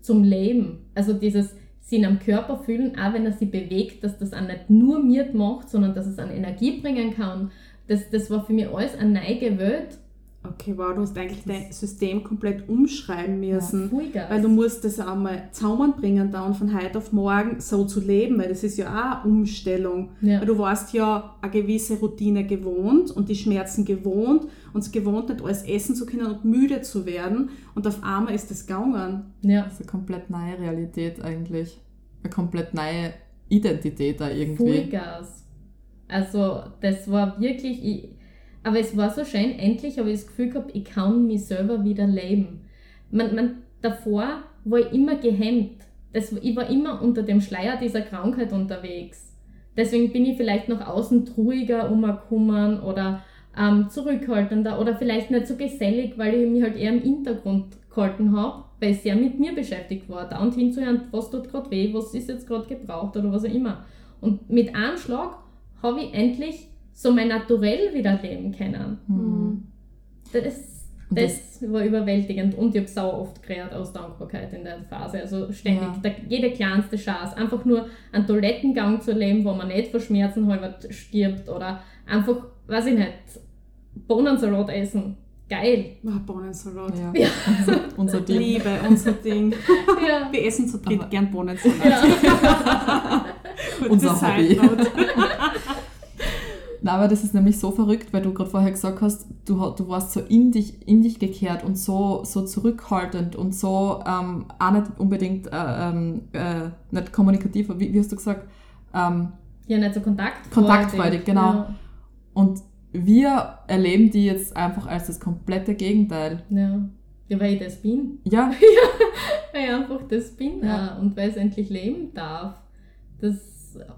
zum Leben. Also dieses sie am Körper fühlen, auch wenn er sie bewegt, dass das auch nicht nur mir macht, sondern dass es an Energie bringen kann. Das, das war für mich alles eine neue Welt. Okay, wow, du hast eigentlich dein System komplett umschreiben müssen. Vollgas. Weil du musst das einmal zusammenbringen, dann von heute auf morgen so zu leben, weil das ist ja auch eine Umstellung. Ja. Weil du warst ja eine gewisse Routine gewohnt und die Schmerzen gewohnt und es gewohnt nicht alles essen zu können und müde zu werden und auf einmal ist das gegangen. ja. Das ist eine komplett neue Realität eigentlich. Eine komplett neue Identität da irgendwie. Vollgas. Also, das war wirklich. Aber es war so schön, endlich habe ich das Gefühl gehabt, ich kann mich selber wieder leben. Man, man, davor war ich immer gehemmt. Das, ich war immer unter dem Schleier dieser Krankheit unterwegs. Deswegen bin ich vielleicht nach außen ruhiger umgekommen oder ähm, zurückhaltender oder vielleicht nicht so gesellig, weil ich mich halt eher im Hintergrund gehalten habe, weil ich sehr mit mir beschäftigt war. Da und hinzuhören, was tut gerade weh, was ist jetzt gerade gebraucht oder was auch immer. Und mit einem Schlag habe ich endlich so mein Naturell wieder leben können. Hm. Das, das war überwältigend und ich habe sau oft geredet aus Dankbarkeit in der Phase. Also ständig, Ja. der, jede kleinste Chance. Einfach nur einen Toilettengang zu erleben, wo man nicht vor Schmerzen halber stirbt oder einfach, weiß ich nicht, Bohnensalat essen. Geil. Oh, Bohnensalat. Ja. Ja. Unser, unser Ding. Liebe, unser Ding. <laughs> Ja. Wir essen zu dritt Aber- gern Bohnensalat. <laughs> Unser Hobby. <laughs> Na, aber das ist nämlich so verrückt, weil du gerade vorher gesagt hast, du, du warst so in dich, in dich gekehrt und so, so zurückhaltend und so ähm, auch nicht unbedingt äh, ähm, äh, nicht kommunikativ, wie, wie hast du gesagt? Ähm, ja, nicht so kontaktfreudig. Kontaktfreudig, genau. Ja. und wir erleben die jetzt einfach als das komplette Gegenteil. ja. Ja, weil ich das bin. Ja, <laughs> Weil ich einfach das bin Ja. auch und weil ich es endlich leben darf. Das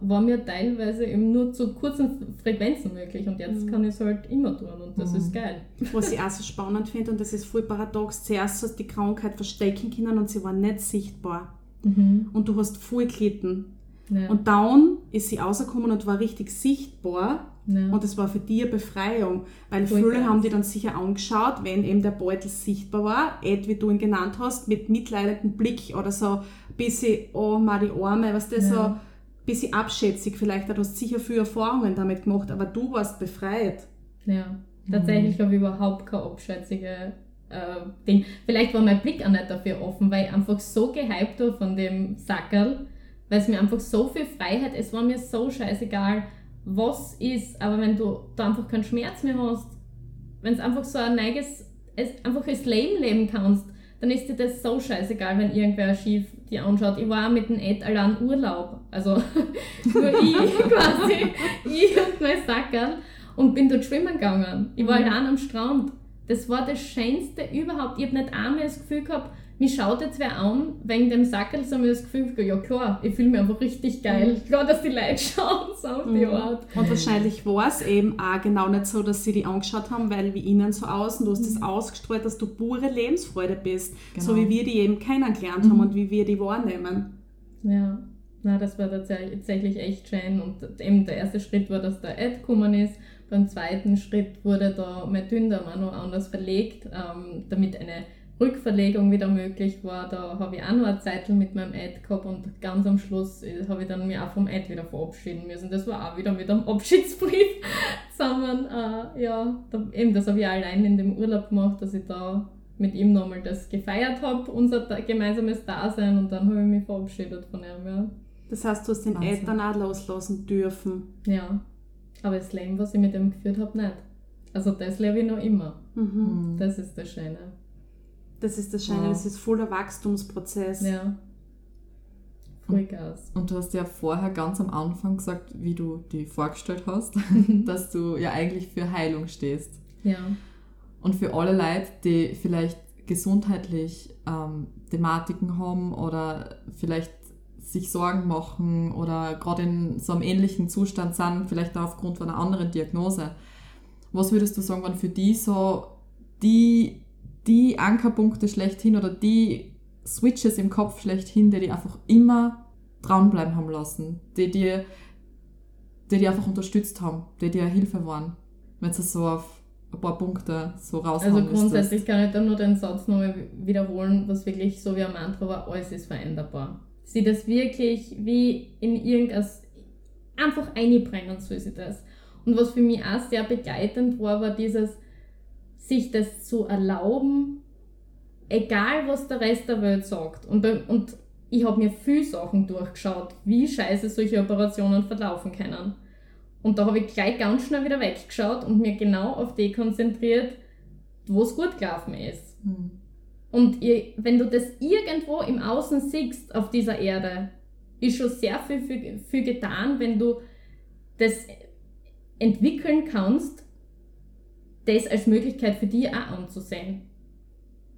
war mir teilweise eben nur zu kurzen Frequenzen möglich und jetzt Mhm. kann ich es halt immer tun und das Mhm. ist geil. Was ich <laughs> auch so spannend finde, und das ist voll paradox, zuerst hast du die Krankheit verstecken können und sie war nicht sichtbar. Und du hast voll gelitten. Ja. Und dann ist sie rausgekommen und war richtig sichtbar. ja. Und es war für die eine Befreiung. Weil Voll viele geil. haben die dann sicher angeschaut, wenn eben der Beutel sichtbar war, Ed, wie du ihn genannt hast, mit mitleidendem Blick oder so ein bisschen, oh, mal die Arme, was das Ja. so bisschen abschätzig vielleicht. Du hast sicher viele Erfahrungen damit gemacht, aber du warst befreit. Ja, tatsächlich habe ich überhaupt keine abschätzige äh, Ding. Vielleicht war mein Blick auch nicht dafür offen, weil ich einfach so gehypt war von dem Sackerl, weil es mir einfach so viel Freiheit, es war mir so scheißegal, was ist, aber wenn du da einfach keinen Schmerz mehr hast, wenn es einfach so ein neues, es einfach das Leben leben kannst, dann ist dir das so scheißegal, wenn irgendwer schief dir anschaut. Ich war auch mit dem Ed allein Urlaub, also <laughs> nur ich <laughs> quasi, ich und mein Sackerl und bin dort schwimmen gegangen. Ich war Mhm. allein am Strand. Das war das Schönste überhaupt. Ich habe nicht einmal das Gefühl gehabt, mich schaut jetzt wer an, wegen dem Sackerl, sondern ich hab das Gefühl, ja klar, ich fühle mich einfach richtig geil. Klar, dass die Leute <laughs> schauen, so auf die Mhm. Art. Und wahrscheinlich war es eben auch genau nicht so, dass sie die angeschaut haben, weil wie innen so außen, du hast das ausgestrahlt, dass du pure Lebensfreude bist. So Genau. wie wir die eben kennengelernt Mhm. haben und wie wir die wahrnehmen. Ja, na, das war tatsächlich tatsächlich echt schön. Und eben der erste Schritt war, dass der Ad gekommen ist. Beim zweiten Schritt wurde da mein Dünndarm auch noch anders verlegt, ähm, damit eine Rückverlegung wieder möglich war. Da habe ich auch noch eine Zeit mit meinem Ad gehabt und ganz am Schluss äh, habe ich dann mich auch vom Ad wieder verabschieden müssen. Das war auch wieder mit einem <laughs> Abschiedsbrief zusammen. Äh, ja, da, eben das habe ich allein in dem Urlaub gemacht, dass ich da mit ihm nochmal das gefeiert habe, unser da- gemeinsames Dasein und dann habe ich mich verabschiedet von ihm. Ja. Das heißt, du hast den Wahnsinn. Eltern auch loslassen dürfen. Ja, aber das Leben, was ich mit ihm geführt habe, nicht. Also das lebe ich noch immer. Mhm. Mhm. Das ist das Schöne. Das ist das Schöne, Wow. das ist voller Wachstumsprozess. Ja. Vollgas. Und du hast ja vorher ganz am Anfang gesagt, wie du die vorgestellt hast, <laughs> dass du ja eigentlich für Heilung stehst. Ja. Und für alle Leute, die vielleicht gesundheitlich ähm, Thematiken haben oder vielleicht sich Sorgen machen oder gerade in so einem ähnlichen Zustand sind, vielleicht auch aufgrund von einer anderen Diagnose. Was würdest du sagen, waren für die so die, die Ankerpunkte schlechthin oder die Switches im Kopf schlechthin, die die einfach immer dranbleiben haben lassen, die dir die, die einfach unterstützt haben, die dir Hilfe waren, wenn du so auf ein paar Punkte so raushauen Also müsstest. grundsätzlich kann ich dann nur den Satz nochmal wiederholen, was wirklich so wie ein Mantra war, alles ist veränderbar. Sie das wirklich wie in irgendwas einfach einbrennen, so ist das. Und was für mich auch sehr begleitend war, war dieses, sich das zu erlauben, egal was der Rest der Welt sagt. Und, und ich habe mir viel Sachen durchgeschaut, wie scheiße solche Operationen verlaufen können. Und da habe ich gleich ganz schnell wieder weggeschaut und mir genau auf die konzentriert, wo es gut gelaufen ist. Mhm. Und ihr, wenn du das irgendwo im Außen siehst auf dieser Erde, ist schon sehr viel, viel, viel getan, wenn du das entwickeln kannst, das als Möglichkeit für dich auch anzusehen.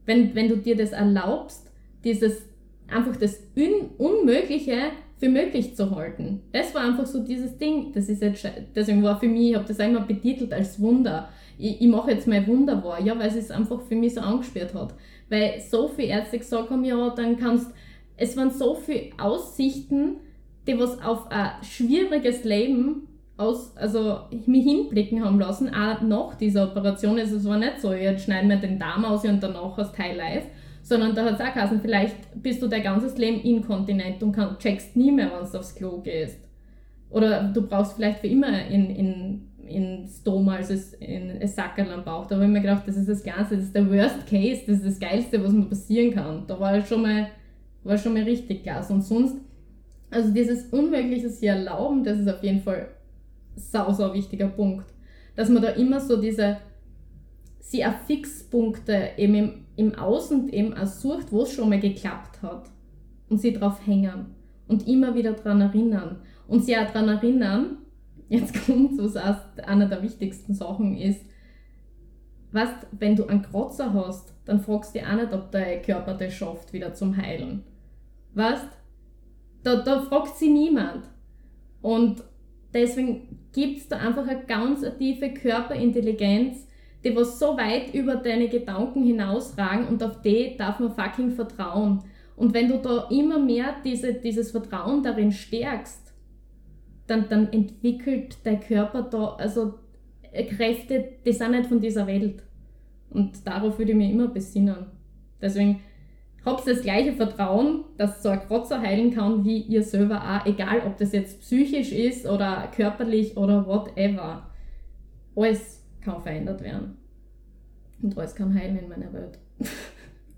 Wenn, wenn du dir das erlaubst, dieses einfach das Un Unmögliche für möglich zu halten. Das war einfach so dieses Ding. Das ist jetzt, deswegen war für mich, ich habe das einmal betitelt als Wunder. Ich, ich mache jetzt mein Wunder wahr, ja, weil es es einfach für mich so angesperrt hat. Weil so viele Ärzte gesagt haben, ja, dann kannst, es waren so viele Aussichten, die was auf ein schwieriges Leben aus, also mich hinblicken haben lassen, auch nach dieser Operation. Also es war nicht so, jetzt schneiden wir den Darm aus und danach hast Teil live, sondern da hat es auch geheißen, vielleicht bist du dein ganzes Leben inkontinent und kann, checkst nie mehr, wenn du aufs Klo gehst. Oder du brauchst vielleicht für immer in, in, in Stoma, also in ein Sackerl am Bauch. Da habe ich mir gedacht, das ist das Ganze, das ist der Worst Case, das ist das Geilste, was mir passieren kann. Da war schon mal, war schon mal richtig klasse. Und sonst, also dieses Unmögliche sich erlauben, das ist auf jeden Fall sau, sau wichtiger Punkt. Dass man da immer so diese, sie auch Fixpunkte eben im, im Außen eben auch sucht, wo es schon mal geklappt hat. Und sie drauf hängen. Und immer wieder dran erinnern. Und sie auch dran erinnern, jetzt <laughs> kommt was aus einer der wichtigsten Sachen ist, was, wenn du einen Kratzer hast, dann fragst du dich auch nicht, ob dein Körper das schafft, wieder zum Heilen. Weißt? Da, da fragt sie niemand. Und deswegen gibt es da einfach eine ganz tiefe Körperintelligenz, die was so weit über deine Gedanken hinausragen und auf die darf man fucking vertrauen. Und wenn du da immer mehr diese, dieses Vertrauen darin stärkst, dann, dann entwickelt dein Körper da, also Kräfte, die sind nicht von dieser Welt. Und darauf würde ich mich immer besinnen. Deswegen habt das gleiche Vertrauen, dass so ein Kratzer heilen kann, wie ihr selber auch, egal ob das jetzt psychisch ist oder körperlich oder whatever. Alles kann verändert werden. Und alles kann heilen in meiner Welt. <laughs>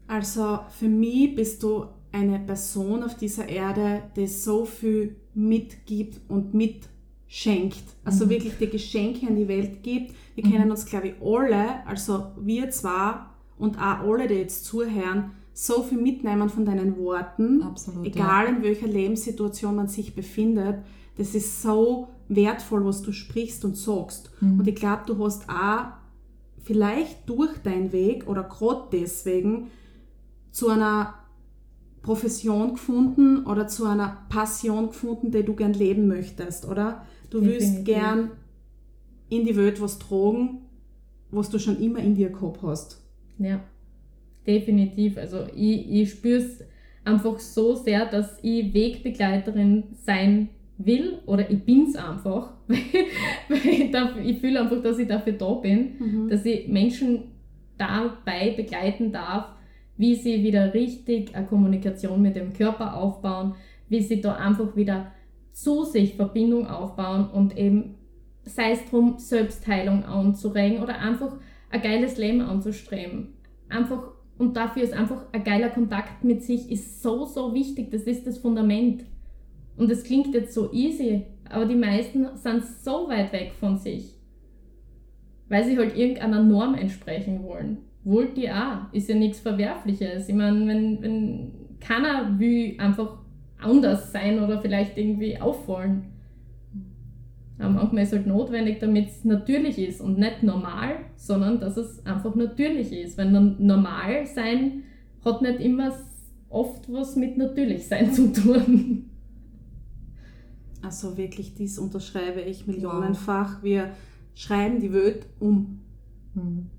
Also für mich bist du eine Person auf dieser Erde, die so viel mitgibt und mitschenkt. Also mhm. wirklich die Geschenke an die Welt gibt. Wir mhm. kennen uns, glaube ich, alle, also wir zwar und auch alle, die jetzt zuhören, so viel mitnehmen von deinen Worten, Absolut, egal ja. in welcher Lebenssituation man sich befindet. Das ist so wertvoll, was du sprichst und sagst. Mhm. Und ich glaube, du hast auch vielleicht durch deinen Weg oder gerade deswegen zu einer Profession gefunden oder zu einer Passion gefunden, die du gern leben möchtest, oder? Du Definitiv. willst gern in die Welt was tragen, was du schon immer in dir gehabt hast. Ja definitiv. Also ich, ich spüre es einfach so sehr, dass ich Wegbegleiterin sein will oder ich bin es einfach, <laughs> weil ich, darf, ich fühle einfach, dass ich dafür da bin, mhm. dass ich Menschen dabei begleiten darf, wie sie wieder richtig eine Kommunikation mit dem Körper aufbauen, wie sie da einfach wieder zu sich Verbindung aufbauen und eben sei es drum, Selbstheilung anzuregen oder einfach ein geiles Leben anzustreben. Einfach und dafür ist einfach ein geiler Kontakt mit sich ist so, so wichtig. Das ist das Fundament. Und es klingt jetzt so easy, aber die meisten sind so weit weg von sich. Weil sie halt irgendeiner Norm entsprechen wollen. Wollt ihr auch. Ist ja nichts Verwerfliches. Ich meine, wenn, wenn keiner will einfach anders sein oder vielleicht irgendwie auffallen. Aber manchmal ist es halt notwendig, damit es natürlich ist und nicht normal, sondern dass es einfach natürlich ist. Weil normal sein hat nicht immer oft was mit natürlich sein zu tun. Also wirklich, dies unterschreibe ich millionenfach. Wir schreiben die Welt um. Hm.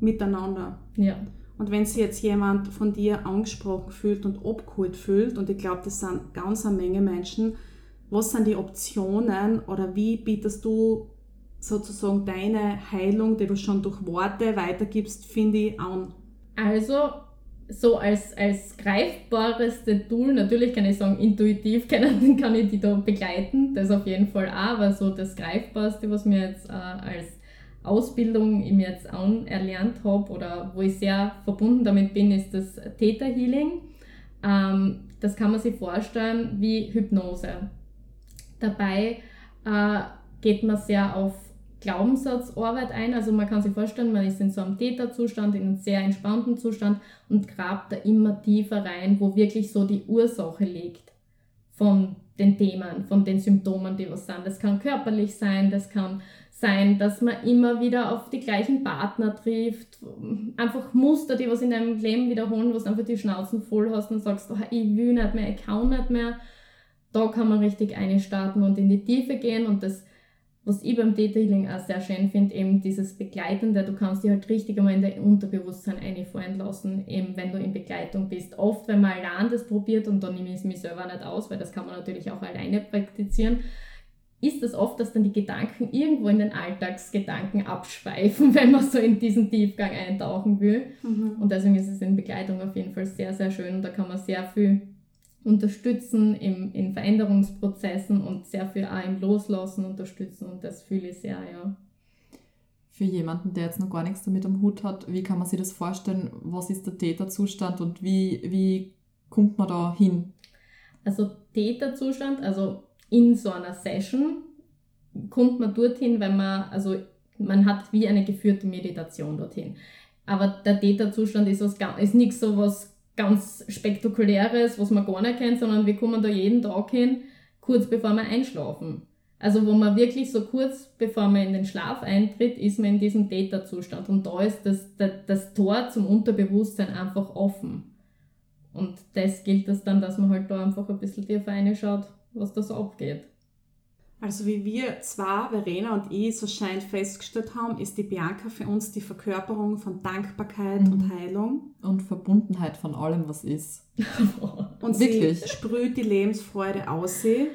Miteinander. Ja. Und wenn sich jetzt jemand von dir angesprochen fühlt und abgeholt fühlt, und ich glaube, das sind ganz eine Menge Menschen, was sind die Optionen oder wie bietest du sozusagen deine Heilung, die du schon durch Worte weitergibst, finde ich, an? Also, so als, als greifbareste Tool, natürlich kann ich sagen, intuitiv <laughs> kann, kann ich die da begleiten, das auf jeden Fall auch, aber so das greifbarste, was mir jetzt äh, als Ausbildung ich mir jetzt anerlernt habe oder wo ich sehr verbunden damit bin, ist das Theta Healing. Ähm, das kann man sich vorstellen wie Hypnose. Dabei äh, geht man sehr auf Glaubenssatzarbeit ein. Also man kann sich vorstellen, man ist in so einem Täterzustand, in einem sehr entspannten Zustand und grabt da immer tiefer rein, wo wirklich so die Ursache liegt von den Themen, von den Symptomen, die was sind. Das kann körperlich sein, das kann sein, dass man immer wieder auf die gleichen Partner trifft, einfach Muster, die was in deinem Leben wiederholen, wo du einfach die Schnauzen voll hast und sagst, oh, ich will nicht mehr, ich kann nicht mehr. Da kann man richtig einstarten und in die Tiefe gehen und das was ich beim Detailing auch sehr schön finde, eben dieses Begleitende, du kannst dich halt richtig einmal in dein Unterbewusstsein einfallen lassen, eben wenn du in Begleitung bist. Oft, wenn man allein das probiert und dann nehme ich es mich selber nicht aus, weil das kann man natürlich auch alleine praktizieren, ist es oft, dass dann die Gedanken irgendwo in den Alltagsgedanken abschweifen, <laughs> wenn man so in diesen Tiefgang eintauchen will. Mhm. Und deswegen ist es in Begleitung auf jeden Fall sehr, sehr schön und da kann man sehr viel unterstützen im, in Veränderungsprozessen und sehr viel auch im Loslassen unterstützen und das fühle ich sehr, ja. Für jemanden, der jetzt noch gar nichts damit am Hut hat, wie kann man sich das vorstellen? Was ist der Täterzustand und wie, wie kommt man da hin? Also Täterzustand, also in so einer Session kommt man dorthin, wenn man, also man hat wie eine geführte Meditation dorthin. Aber der Täterzustand ist, was, ist nichts so was ganz Spektakuläres, was man gar nicht kennt, sondern wir kommen da jeden Tag hin, kurz bevor wir einschlafen. Also wo man wirklich so kurz bevor man in den Schlaf eintritt, ist man in diesem Täterzustand. Und da ist das, das, das Tor zum Unterbewusstsein einfach offen. Und das gilt es dann, dass man halt da einfach ein bisschen tiefer reinschaut, was da so abgeht. Also wie wir zwar, Verena und ich, so scheint festgestellt haben, ist die Bianca für uns die Verkörperung von Dankbarkeit mhm. und Heilung. Und Verbundenheit von allem, was ist. <laughs> und Wirklich. sie sprüht die Lebensfreude aus sie.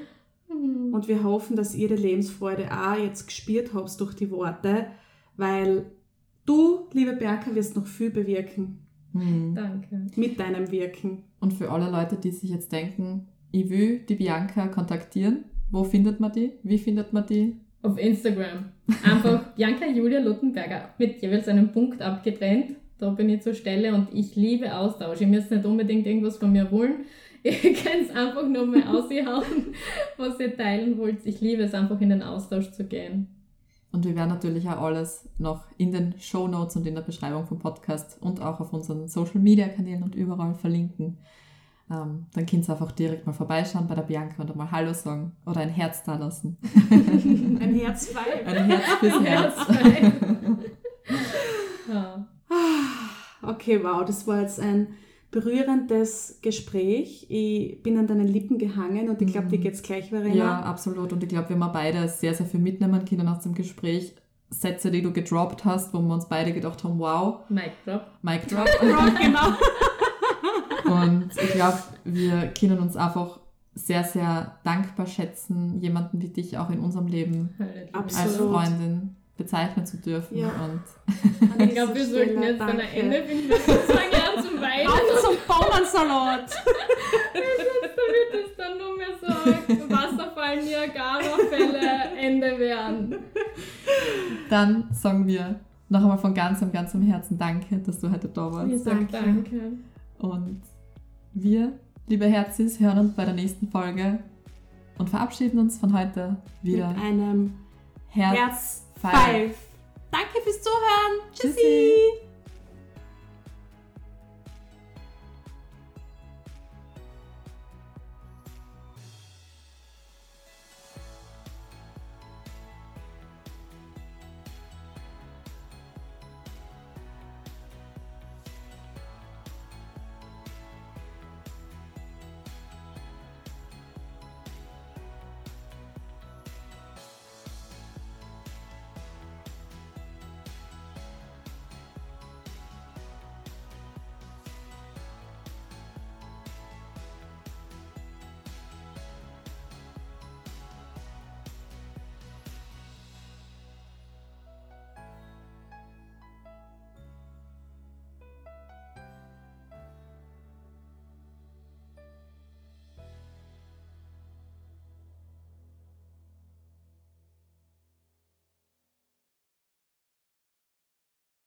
Mhm. Und wir hoffen, dass ihr die Lebensfreude auch jetzt gespürt habt durch die Worte, weil du, liebe Bianca, wirst noch viel bewirken. Mhm. Danke. Mit deinem Wirken. Und für alle Leute, die sich jetzt denken, ich will die Bianca kontaktieren, wo findet man die? Wie findet man die? Auf Instagram. Einfach <laughs> Bianca Julia Luttenberger mit jeweils einem Punkt abgetrennt. Da bin ich zur Stelle und ich liebe Austausch. Ihr müsst nicht unbedingt irgendwas von mir wollen. <laughs> Ihr könnt es einfach nur mal aushauen, <laughs> was ihr teilen wollt. Ich liebe es einfach in den Austausch zu gehen. Und wir werden natürlich auch alles noch in den Show Notes und in der Beschreibung vom Podcast und auch auf unseren Social Media Kanälen und überall verlinken. Ähm, dann könnt ihr einfach direkt mal vorbeischauen bei der Bianca und einmal Hallo sagen oder ein Herz da lassen. <laughs> ein Herz frei. Ein Herz fürs Herz. <laughs> ja. Okay, wow, das war jetzt ein berührendes Gespräch. Ich bin an deinen Lippen gehangen und ich glaube, dir mhm. geht es gleich, Verena. Ja, absolut. Und ich glaube, wir haben beide sehr, sehr viel mitnehmen können aus dem Gespräch. Sätze, die du gedroppt hast, wo wir uns beide gedacht haben, wow. Mic drop. Mic <laughs> drop. genau. Und ich glaube, wir können uns einfach sehr, sehr dankbar schätzen, jemanden wie dich auch in unserem Leben Absolut. als Freundin bezeichnen zu dürfen. Ja. Und ich glaube, wir sollten jetzt danke. an Ende finden, wir fangen an zum Weinen. Auf zum Bauernsalat! <laughs> Wird es dann nur mehr so Wasserfall, Niagara-Fälle, Ende werden. Dann sagen wir noch einmal von ganzem, ganzem Herzen Danke, dass du heute da warst. Wir sagen danke. Und wir, liebe Herzis, hören uns bei der nächsten Folge und verabschieden uns von heute wieder. Mit einem Herz, Herz Five. Danke fürs Zuhören. Tschüssi. Tschüssi.